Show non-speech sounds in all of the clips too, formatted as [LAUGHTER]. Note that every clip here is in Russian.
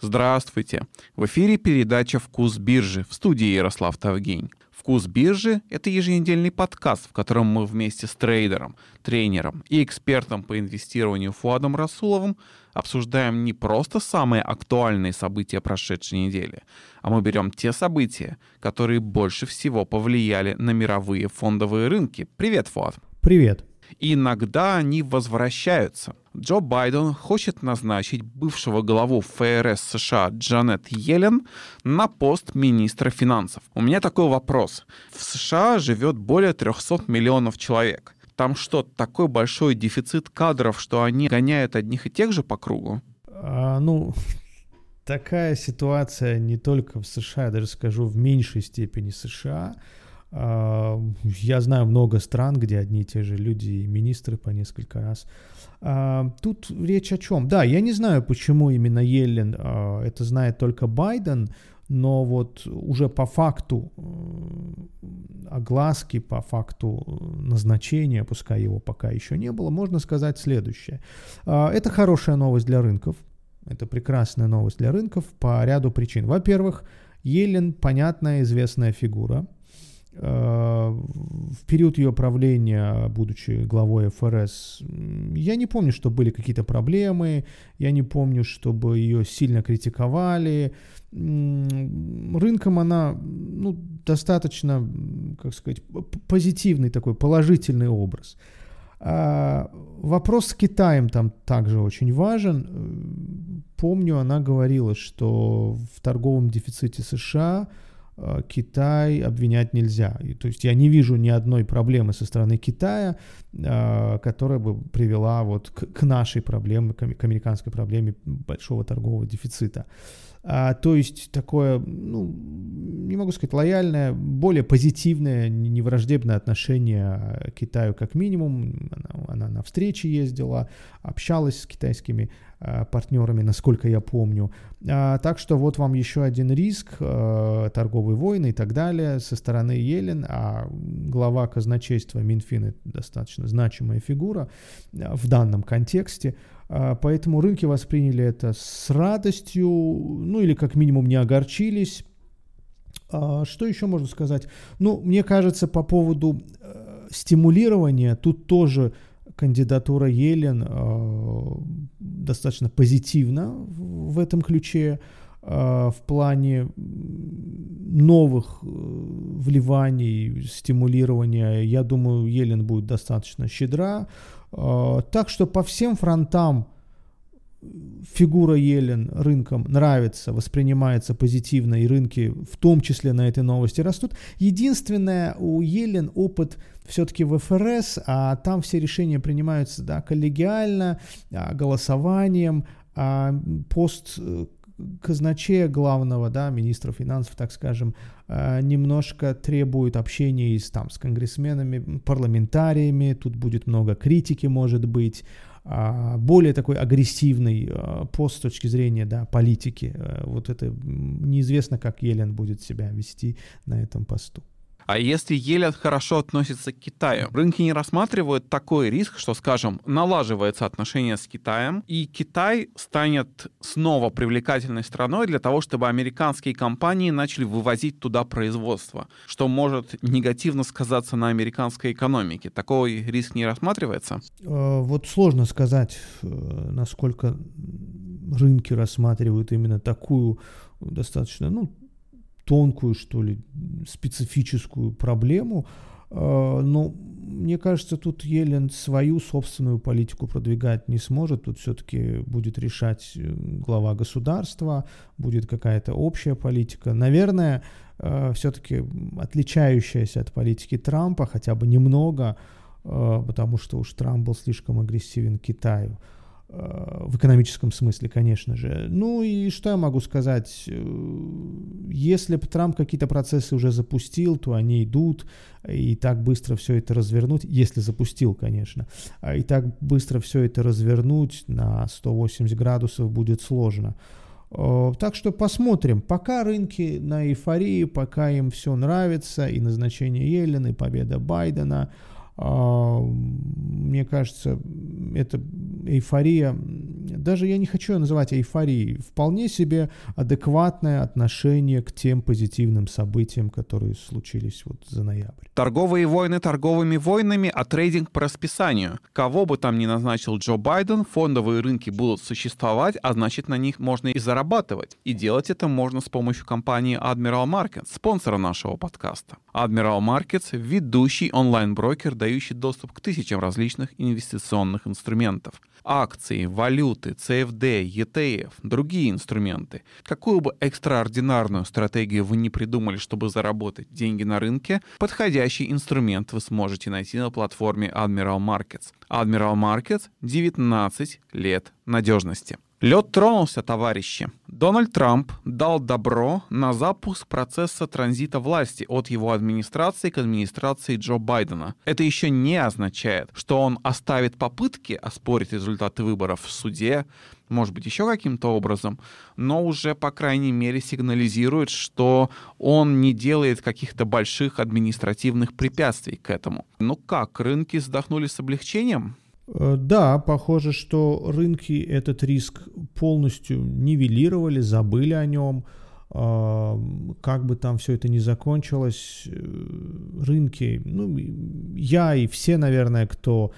Здравствуйте! В эфире передача «Вкус биржи» в студии Ярослав Тавгень. «Вкус биржи» — это еженедельный подкаст, в котором мы вместе с трейдером, тренером и экспертом по инвестированию Фуадом Расуловым обсуждаем не просто самые актуальные события прошедшей недели, а мы берем те события, которые больше всего повлияли на мировые фондовые рынки. Привет, Фуад! Привет! Иногда они возвращаются. Джо Байден хочет назначить бывшего главу ФРС США Джанет Йеллен на пост министра финансов. У меня такой вопрос. В США живет более 300 миллионов человек. Там что, такой большой дефицит кадров, что они гоняют одних и тех же по кругу? А, ну, [LAUGHS] такая ситуация не только в США, я даже скажу в меньшей степени США. А, я знаю много стран, где одни и те же люди и министры по несколько раз. А, тут речь о чем? Да, я не знаю, почему именно Еллен, а, это знает только Байден, но вот уже по факту огласки, по факту назначения, пускай его пока еще не было, можно сказать следующее. Это хорошая новость для рынков, это прекрасная новость для рынков по ряду причин. Во-первых, Елен понятная, известная фигура – Э, в период ее правления, будучи главой ФРС, я не помню, что были какие-то проблемы, я не помню, чтобы ее сильно критиковали. Рынком она ну, достаточно, как сказать, позитивный такой, положительный образ. А вопрос с Китаем там также очень важен. Помню, она говорила, что в торговом дефиците США – Э, Китай обвинять нельзя. И, то есть я не вижу ни одной проблемы со стороны Китая, которая бы привела вот к, к нашей проблеме, к, американской проблеме большого торгового дефицита. А, то есть такое, ну, не могу сказать лояльное, более позитивное, не враждебное отношение к Китаю как минимум. Она, она на встречи ездила, общалась с китайскими а, партнерами, насколько я помню. А, так что вот вам еще один риск, а, торговые войны и так далее со стороны Елен, а глава казначейства Минфин достаточно значимая фигура а, в данном контексте. А, поэтому рынки восприняли это с радостью, ну или как минимум не огорчились. А, что еще можно сказать? Ну, мне кажется, по поводу э, стимулирования, тут тоже кандидатура Елен э, достаточно позитивна в этом ключе в плане новых э, вливаний, стимулирования. Я думаю, Елен будет достаточно щедра. А, так что по всем фронтам фигура Елен рынкам нравится, воспринимается позитивно, и рынки в том числе на этой новости растут. Единственное, у Елен опыт все-таки в ФРС, а там все решения принимаются да, коллегиально, а, голосованием, а пост э, казначея главного, да, министра финансов, так скажем, э, немножко требует общения и с, там, с конгрессменами, парламентариями, тут будет много критики, может быть, а, более такой агрессивный э, пост с точки зрения да, политики. Э, вот это неизвестно, как Елен будет себя вести на этом посту. А если Елен хорошо относится к Китаю, рынки не рассматривают такой риск, что, скажем, налаживается отношение с Китаем, и Китай станет снова привлекательной страной для того, чтобы американские компании начали вывозить туда производство, что может негативно сказаться на американской экономике. Такой риск не рассматривается? Э, вот сложно сказать, э, насколько рынки рассматривают именно такую достаточно, ну, тонкую, что ли, специфическую проблему. А, но мне кажется, тут Елен свою собственную политику продвигать не сможет. Тут все-таки будет решать э, глава государства, будет какая-то общая политика. Наверное, э, все-таки отличающаяся от политики Трампа хотя бы немного, э, потому что уж Трамп был слишком агрессивен Китаю. Э, в экономическом смысле, конечно же. Ну и что я могу сказать? Э, если бы Трамп какие-то процессы уже запустил, то они идут, и так быстро все это развернуть, если запустил, конечно, а и так быстро все это развернуть на 180 градусов будет сложно. Э, так что посмотрим. Пока рынки на эйфории, пока им все нравится, и назначение Елена, и победа Байдена – мне кажется, это эйфория, даже я не хочу ее называть эйфорией, вполне себе адекватное отношение к тем позитивным событиям, которые случились вот за ноябрь. Торговые войны торговыми войнами, а трейдинг по расписанию. Кого бы там ни назначил Джо Байден, фондовые рынки будут существовать, а значит на них можно и зарабатывать. И делать это можно с помощью компании Admiral Markets, спонсора нашего подкаста. Admiral Markets — ведущий онлайн-брокер, дающий доступ к тысячам различных инвестиционных инструментов. Акции, валюты, CFD, ETF, другие инструменты. Какую бы экстраординарную стратегию вы не придумали, чтобы заработать деньги на рынке, подходящий инструмент вы сможете найти на платформе Admiral Markets. Admiral Markets — 19 лет надежности. Лед тронулся, товарищи. Дональд Трамп дал добро на запуск процесса транзита власти от его администрации к администрации Джо Байдена. Это еще не означает, что он оставит попытки оспорить результаты выборов в суде, может быть, еще каким-то образом, но уже, по крайней мере, сигнализирует, что он не делает каких-то больших административных препятствий к этому. Ну как, рынки вздохнули с облегчением? Э, да, похоже, что рынки этот риск полностью нивелировали, забыли о нем. Как бы там все это ни закончилось, э, рынки, ну, я и все, наверное, кто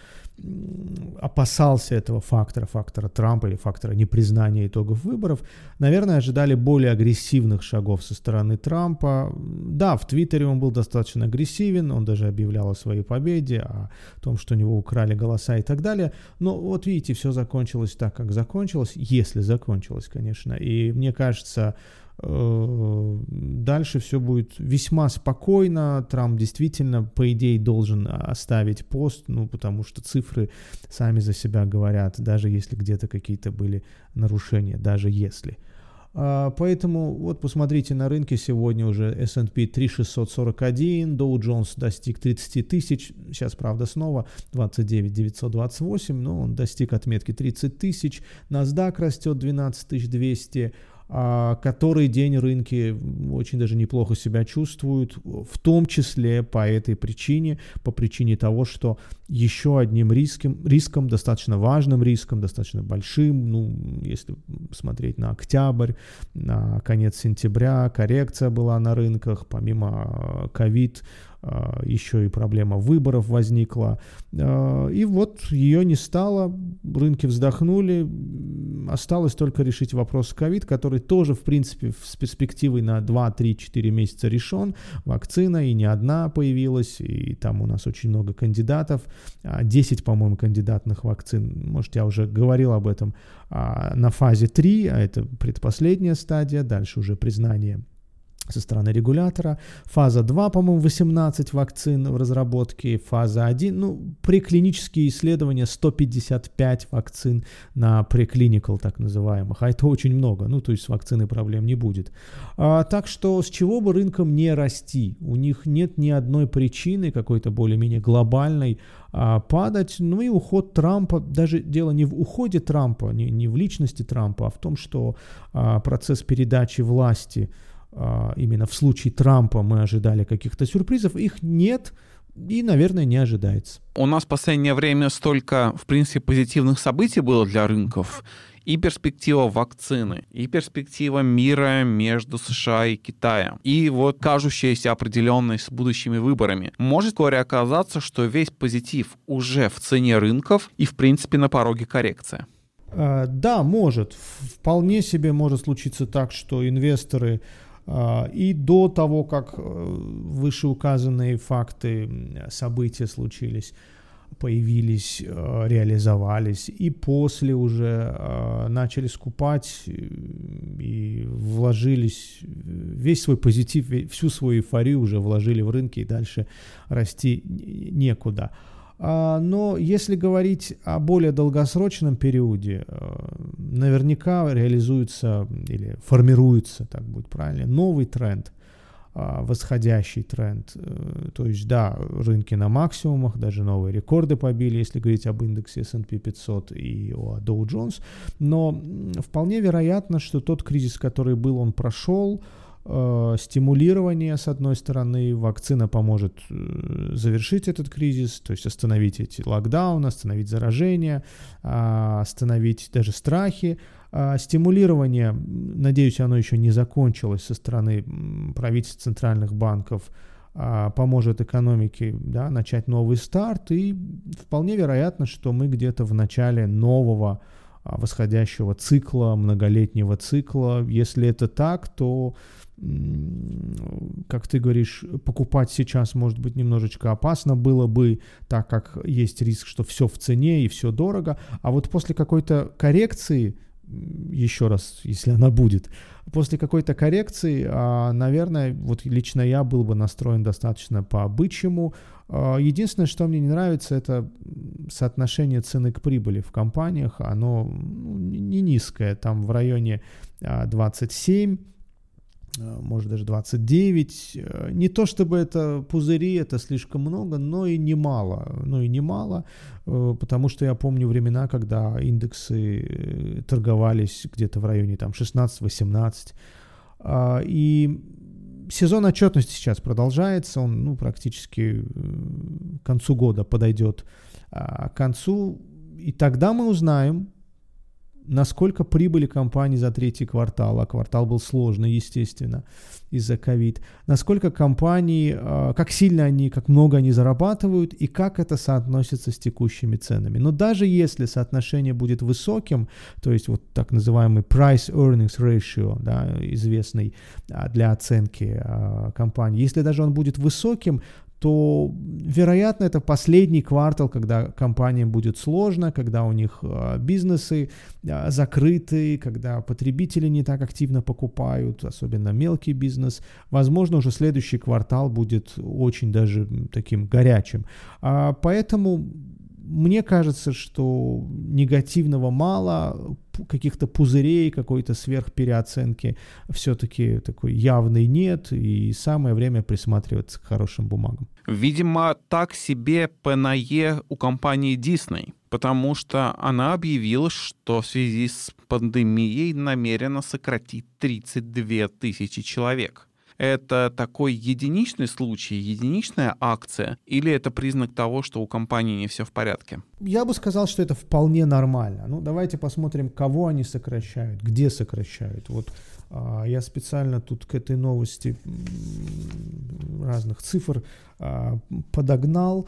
опасался этого фактора, фактора Трампа или фактора непризнания итогов выборов, наверное, ожидали более агрессивных шагов со стороны Трампа. Да, в Твиттере он был достаточно агрессивен, он даже объявлял о своей победе, о том, что у него украли голоса и так далее. Но вот видите, все закончилось так, как закончилось, если закончилось, конечно. И мне кажется, дальше все будет весьма спокойно. Трамп действительно, по идее, должен оставить пост, ну, потому что цифры сами за себя говорят, даже если где-то какие-то были нарушения, даже если. А, поэтому вот посмотрите на рынке сегодня уже S&P 3641, Dow Jones достиг 30 тысяч, сейчас правда снова 29 928, но он достиг отметки 30 тысяч, NASDAQ растет 12 200, а, который день рынки очень даже неплохо себя чувствуют, в том числе по этой причине, по причине того, что еще одним риском, риском достаточно важным риском, достаточно большим, ну, если смотреть на октябрь, на конец сентября, коррекция была на рынках, помимо ковид, а, еще и проблема выборов возникла. А, и вот ее не стало, рынки вздохнули, осталось только решить вопрос ковид, который тоже, в принципе, с перспективой на 2-3-4 месяца решен. Вакцина и не одна появилась, и там у нас очень много кандидатов. 10, а, по-моему, кандидатных вакцин, может, я уже говорил об этом, на фазе 3, а это предпоследняя стадия, дальше уже признание со стороны регулятора. Фаза 2, по-моему, 18 вакцин в разработке. Фаза 1, ну, преклинические исследования 155 вакцин на преклиникал, так называемых. А это очень много. Ну, то есть с вакциной проблем не будет. А, так что с чего бы рынкам не расти? У них нет ни одной причины какой-то более-менее глобальной а, падать. Ну и уход Трампа, даже дело не в уходе Трампа, не, не в личности Трампа, а в том, что а, процесс передачи власти – именно в случае Трампа мы ожидали каких-то сюрпризов, их нет и, наверное, не ожидается. У нас в последнее время столько, в принципе, позитивных событий было для рынков. И перспектива вакцины, и перспектива мира между США и Китаем, и вот кажущаяся определенность с будущими выборами. Может вскоре оказаться, что весь позитив уже в цене рынков и, в принципе, на пороге коррекции. А, да, может. Вполне себе может случиться так, что инвесторы а, и до того, как э, вышеуказанные факты, события случились, появились, э, реализовались, и после уже э, начали скупать и вложились, весь свой позитив, всю свою эйфорию уже вложили в рынки и дальше расти некуда. А, но если говорить о более долгосрочном периоде, э, наверняка реализуется или формируется, так будет правильно, новый тренд, а, восходящий тренд. Э, то есть, да, рынки на максимумах, даже новые рекорды побили, если говорить об индексе S&P 500 и о Dow Jones. Но вполне вероятно, что тот кризис, который был, он прошел, стимулирование, с одной стороны, вакцина поможет э, завершить этот кризис, то есть остановить эти локдауны, остановить заражение, э, остановить даже страхи. Э, стимулирование, надеюсь, оно еще не закончилось со стороны правительств центральных банков, э, поможет экономике да, начать новый старт, и вполне вероятно, что мы где-то в начале нового восходящего цикла, многолетнего цикла. Если это так, то как ты говоришь, покупать сейчас может быть немножечко опасно было бы, так как есть риск, что все в цене и все дорого. А вот после какой-то коррекции, еще раз, если она будет, после какой-то коррекции, а, наверное, вот лично я был бы настроен достаточно по-бычьему. А, единственное, что мне не нравится, это соотношение цены к прибыли в компаниях. Оно ну, не низкое, там в районе 27 Э, может даже 29. Э, не то чтобы это пузыри, это слишком много, но и немало. Но и немало, э, потому что я помню времена, когда индексы торговались где-то в районе там 16-18. А, и сезон отчетности сейчас продолжается, он ну, практически к концу года подойдет а, к концу. И тогда мы узнаем, насколько прибыли компании за третий квартал, а квартал был сложный, естественно, из-за ковид, насколько компании, а, как сильно они, как много они зарабатывают и как это соотносится с текущими ценами. Но даже если соотношение будет высоким, то есть вот так называемый price earnings ratio, да, известный а, для оценки а, компании, если даже он будет высоким, то, вероятно, это последний квартал, когда компаниям будет сложно, когда у них а, бизнесы а, закрыты, когда потребители не так активно покупают, особенно мелкий бизнес. Возможно, уже следующий квартал будет очень даже таким горячим. А, поэтому мне кажется, что негативного мало, каких-то пузырей, какой-то сверхпереоценки все-таки такой явной нет, и самое время присматриваться к хорошим бумагам. Видимо, так себе ПНЕ у компании Disney, потому что она объявила, что в связи с пандемией намерена сократить 32 тысячи человек это такой единичный случай, единичная акция, или это признак того, что у компании не все в порядке? Я бы сказал, что это вполне нормально. Ну, давайте посмотрим, кого они сокращают, где сокращают. Вот а, я специально тут к этой новости разных цифр а, подогнал.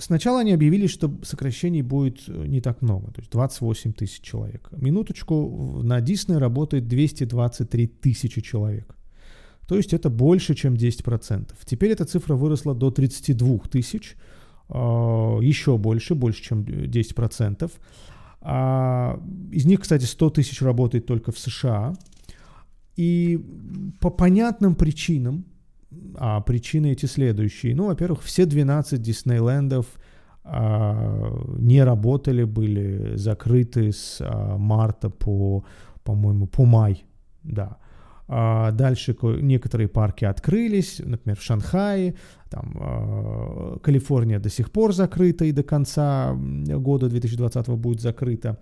Сначала они объявили, что сокращений будет э, не так много, то есть 28 тысяч человек. Минуточку, на Disney работает 223 тысячи человек. То есть это больше, чем 10%. Теперь эта цифра выросла до 32 тысяч, а, еще больше, больше, чем 10%. А из них, кстати, 100 тысяч работает только в США. И по понятным причинам а причины эти следующие. Ну, во-первых, все 12 Диснейлендов а, не работали, были закрыты с а, марта по, по-моему, по май, да. А дальше некоторые парки открылись, например, в Шанхае, там а, Калифорния до сих пор закрыта и до конца года 2020 будет закрыта.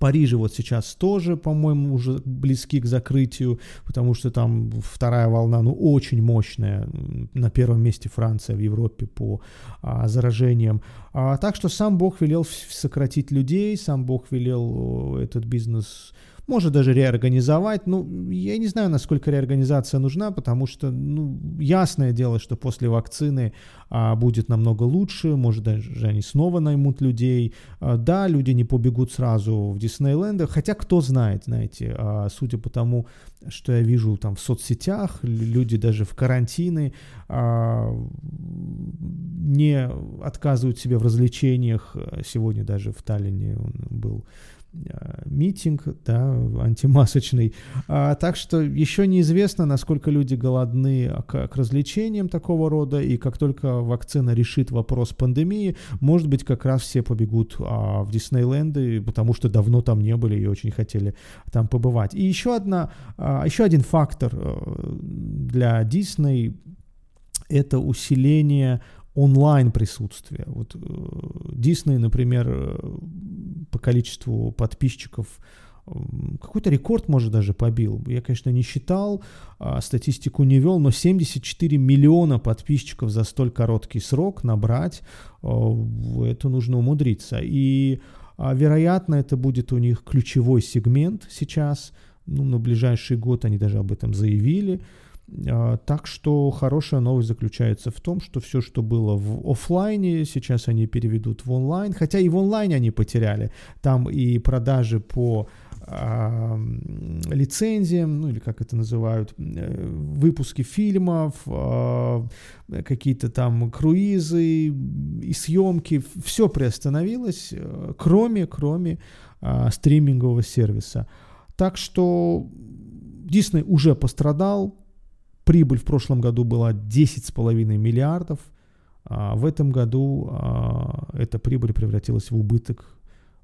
Париже вот сейчас тоже, по-моему, уже близки к закрытию, потому что там вторая волна, ну, очень мощная. На первом месте Франция в Европе по а, заражениям. А, так что сам Бог велел сократить людей, сам Бог велел этот бизнес может даже реорганизовать. Ну, я не знаю, насколько реорганизация нужна, потому что, ну, ясное дело, что после вакцины а, будет намного лучше, может даже они снова наймут людей. А, да, люди не побегут сразу в Диснейленды, хотя кто знает, знаете, а, судя по тому, что я вижу там в соцсетях, люди даже в карантины а, не отказывают себе в развлечениях. Сегодня даже в Таллине он был митинг, да, антимасочный. А, так что еще неизвестно, насколько люди голодны к, к развлечениям такого рода, и как только вакцина решит вопрос пандемии, может быть, как раз все побегут а, в Диснейленды, потому что давно там не были и очень хотели там побывать. И еще одна, а, еще один фактор а, для Дисней это усиление онлайн присутствие. Вот Дисней, например, по количеству подписчиков какой-то рекорд, может, даже побил. Я, конечно, не считал, а, статистику не вел, но 74 миллиона подписчиков за столь короткий срок набрать, а, это нужно умудриться. И, а, вероятно, это будет у них ключевой сегмент сейчас. Ну, на ближайший год они даже об этом заявили. Так что хорошая новость заключается в том, что все, что было в офлайне, сейчас они переведут в онлайн. Хотя и в онлайне они потеряли. Там и продажи по лицензиям, ну или как это называют, э, выпуски фильмов, а, какие-то там круизы и съемки, все приостановилось, э, кроме, кроме а, стримингового сервиса. Так что Дисней уже пострадал, прибыль в прошлом году была 10,5 миллиардов, а в этом году а, эта прибыль превратилась в убыток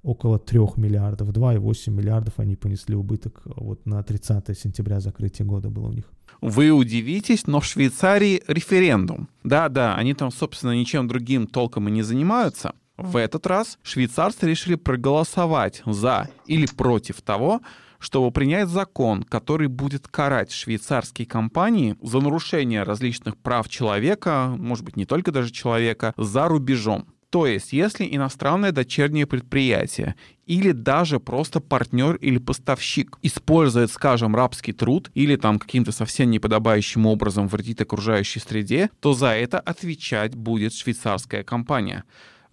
около 3 миллиардов, 2,8 миллиардов они понесли убыток вот на 30 сентября закрытие года было у них. Вы удивитесь, но в Швейцарии референдум. Да-да, они там, собственно, ничем другим толком и не занимаются. В этот раз швейцарцы решили проголосовать за или против того, чтобы принять закон, который будет карать швейцарские компании за нарушение различных прав человека, может быть, не только даже человека, за рубежом. То есть, если иностранное дочернее предприятие или даже просто партнер или поставщик использует, скажем, рабский труд или там каким-то совсем неподобающим образом вредит окружающей среде, то за это отвечать будет швейцарская компания.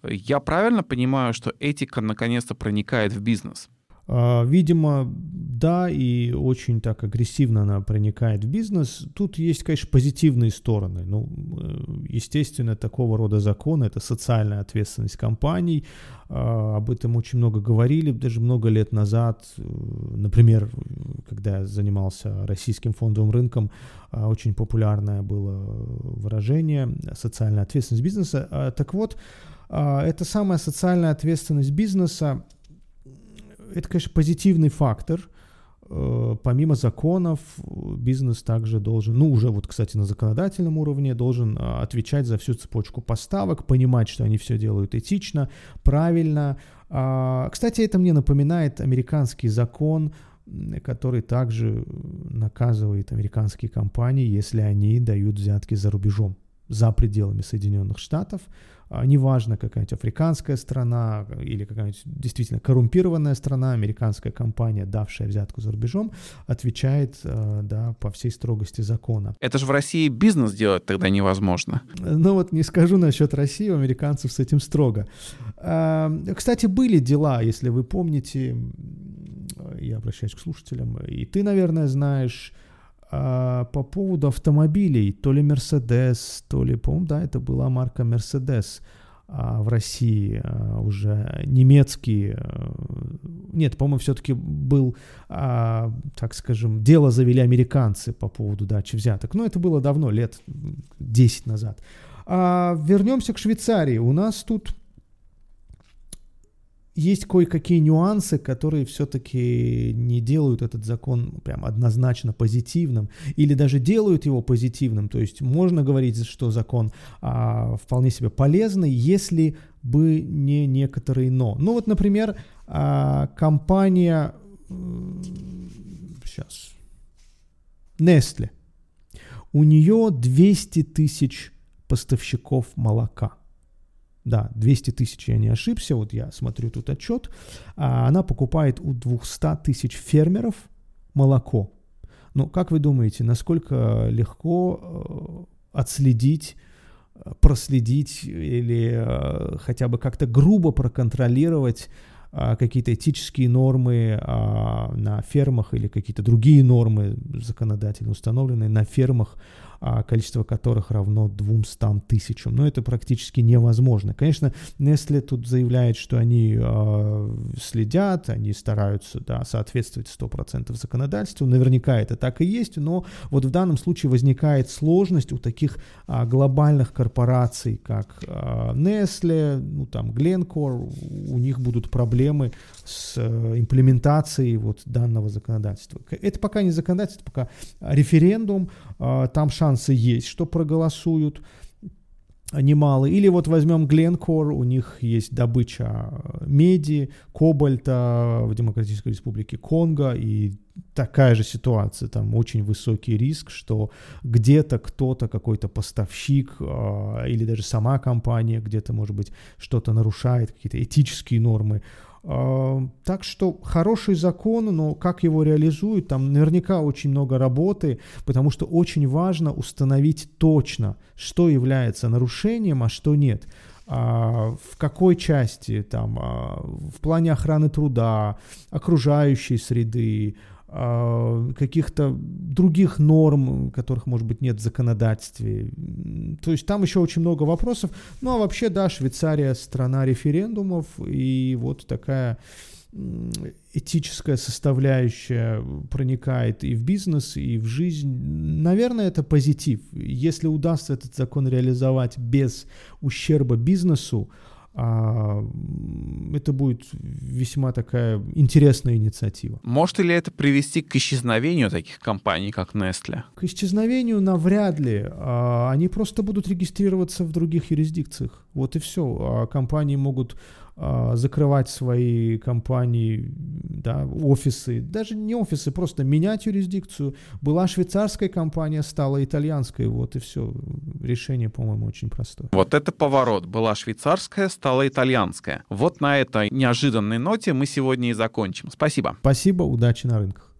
Я правильно понимаю, что этика наконец-то проникает в бизнес? А, видимо, да, и очень так агрессивно она проникает в бизнес. Тут есть, конечно, позитивные стороны. Ну, э, естественно, такого рода законы — это социальная ответственность компаний. А, об этом очень много говорили, даже много лет назад. Э, например, когда я занимался российским фондовым рынком, а, очень популярное было выражение «социальная ответственность бизнеса». Так вот, эта самая социальная ответственность бизнеса это, конечно, позитивный фактор. Э, помимо законов, бизнес также должен, ну уже вот, кстати, на законодательном уровне, должен а, отвечать за всю цепочку поставок, понимать, что они все делают этично, правильно. А, кстати, это мне напоминает американский закон, который также наказывает американские компании, если они дают взятки за рубежом, за пределами Соединенных Штатов. А, неважно, какая-нибудь африканская страна или какая-нибудь действительно коррумпированная страна, американская компания, давшая взятку за рубежом, отвечает а, да, по всей строгости закона. Это же в России бизнес делать тогда невозможно. Ну вот не скажу насчет России, у американцев с этим строго. А, кстати, были дела, если вы помните, я обращаюсь к слушателям, и ты, наверное, знаешь, а, по поводу автомобилей, то ли Mercedes, то ли, по-моему, да, это была марка Mercedes а, в России а, уже немецкий, а, нет, по-моему, все-таки был, а, так скажем, дело завели американцы по поводу дачи взяток, но это было давно, лет 10 назад. А, вернемся к Швейцарии. У нас тут есть кое-какие нюансы, которые все-таки не делают этот закон прям однозначно позитивным, или даже делают его позитивным. То есть можно говорить, что закон а, вполне себе полезный, если бы не некоторые но. Ну вот, например, а, компания сейчас Nestle. У нее 200 тысяч поставщиков молока – да, 200 тысяч, я не ошибся, вот я смотрю тут отчет, а она покупает у 200 тысяч фермеров молоко. Ну, как вы думаете, насколько легко э, отследить, э, проследить или э, хотя бы как-то грубо проконтролировать какие-то этические нормы на фермах или какие-то другие нормы законодательно установленные на фермах количество которых равно 200 тысячам. Но это практически невозможно. Конечно, Nestle тут заявляет, что они э, следят, они стараются да, соответствовать 100% законодательству. Наверняка это так и есть, но вот в данном случае возникает сложность у таких э, глобальных корпораций, как Nestle, ну там Glencore, у них будут проблемы с э, имплементацией вот данного законодательства. Это пока не законодательство, пока референдум, там шанс шансы есть, что проголосуют. немалый. Или вот возьмем Glencore, у них есть добыча меди, кобальта в Демократической Республике Конго, и такая же ситуация, там очень высокий риск, что где-то кто-то, какой-то поставщик э, или даже сама компания где-то, может быть, что-то нарушает, какие-то этические нормы. Э, так что хороший закон, но как его реализуют, там наверняка очень много работы, потому что очень важно установить точно, что является нарушением, а что нет. А, в какой части, там, а, в плане охраны труда, окружающей среды, каких-то других норм, которых, может быть, нет в законодательстве. То есть там еще очень много вопросов. Ну а вообще, да, Швейцария страна референдумов, и вот такая этическая составляющая проникает и в бизнес, и в жизнь. Наверное, это позитив. Если удастся этот закон реализовать без ущерба бизнесу, а, это будет весьма такая интересная инициатива. Может ли это привести к исчезновению таких компаний, как Nestle? К исчезновению навряд ли. А, они просто будут регистрироваться в других юрисдикциях. Вот и все. А компании могут закрывать свои компании, да, офисы, даже не офисы, просто менять юрисдикцию. Была швейцарская компания, стала итальянской, вот и все. Решение, по-моему, очень простое. Вот это поворот. Была швейцарская, стала итальянская. Вот на этой неожиданной ноте мы сегодня и закончим. Спасибо. Спасибо, удачи на рынках.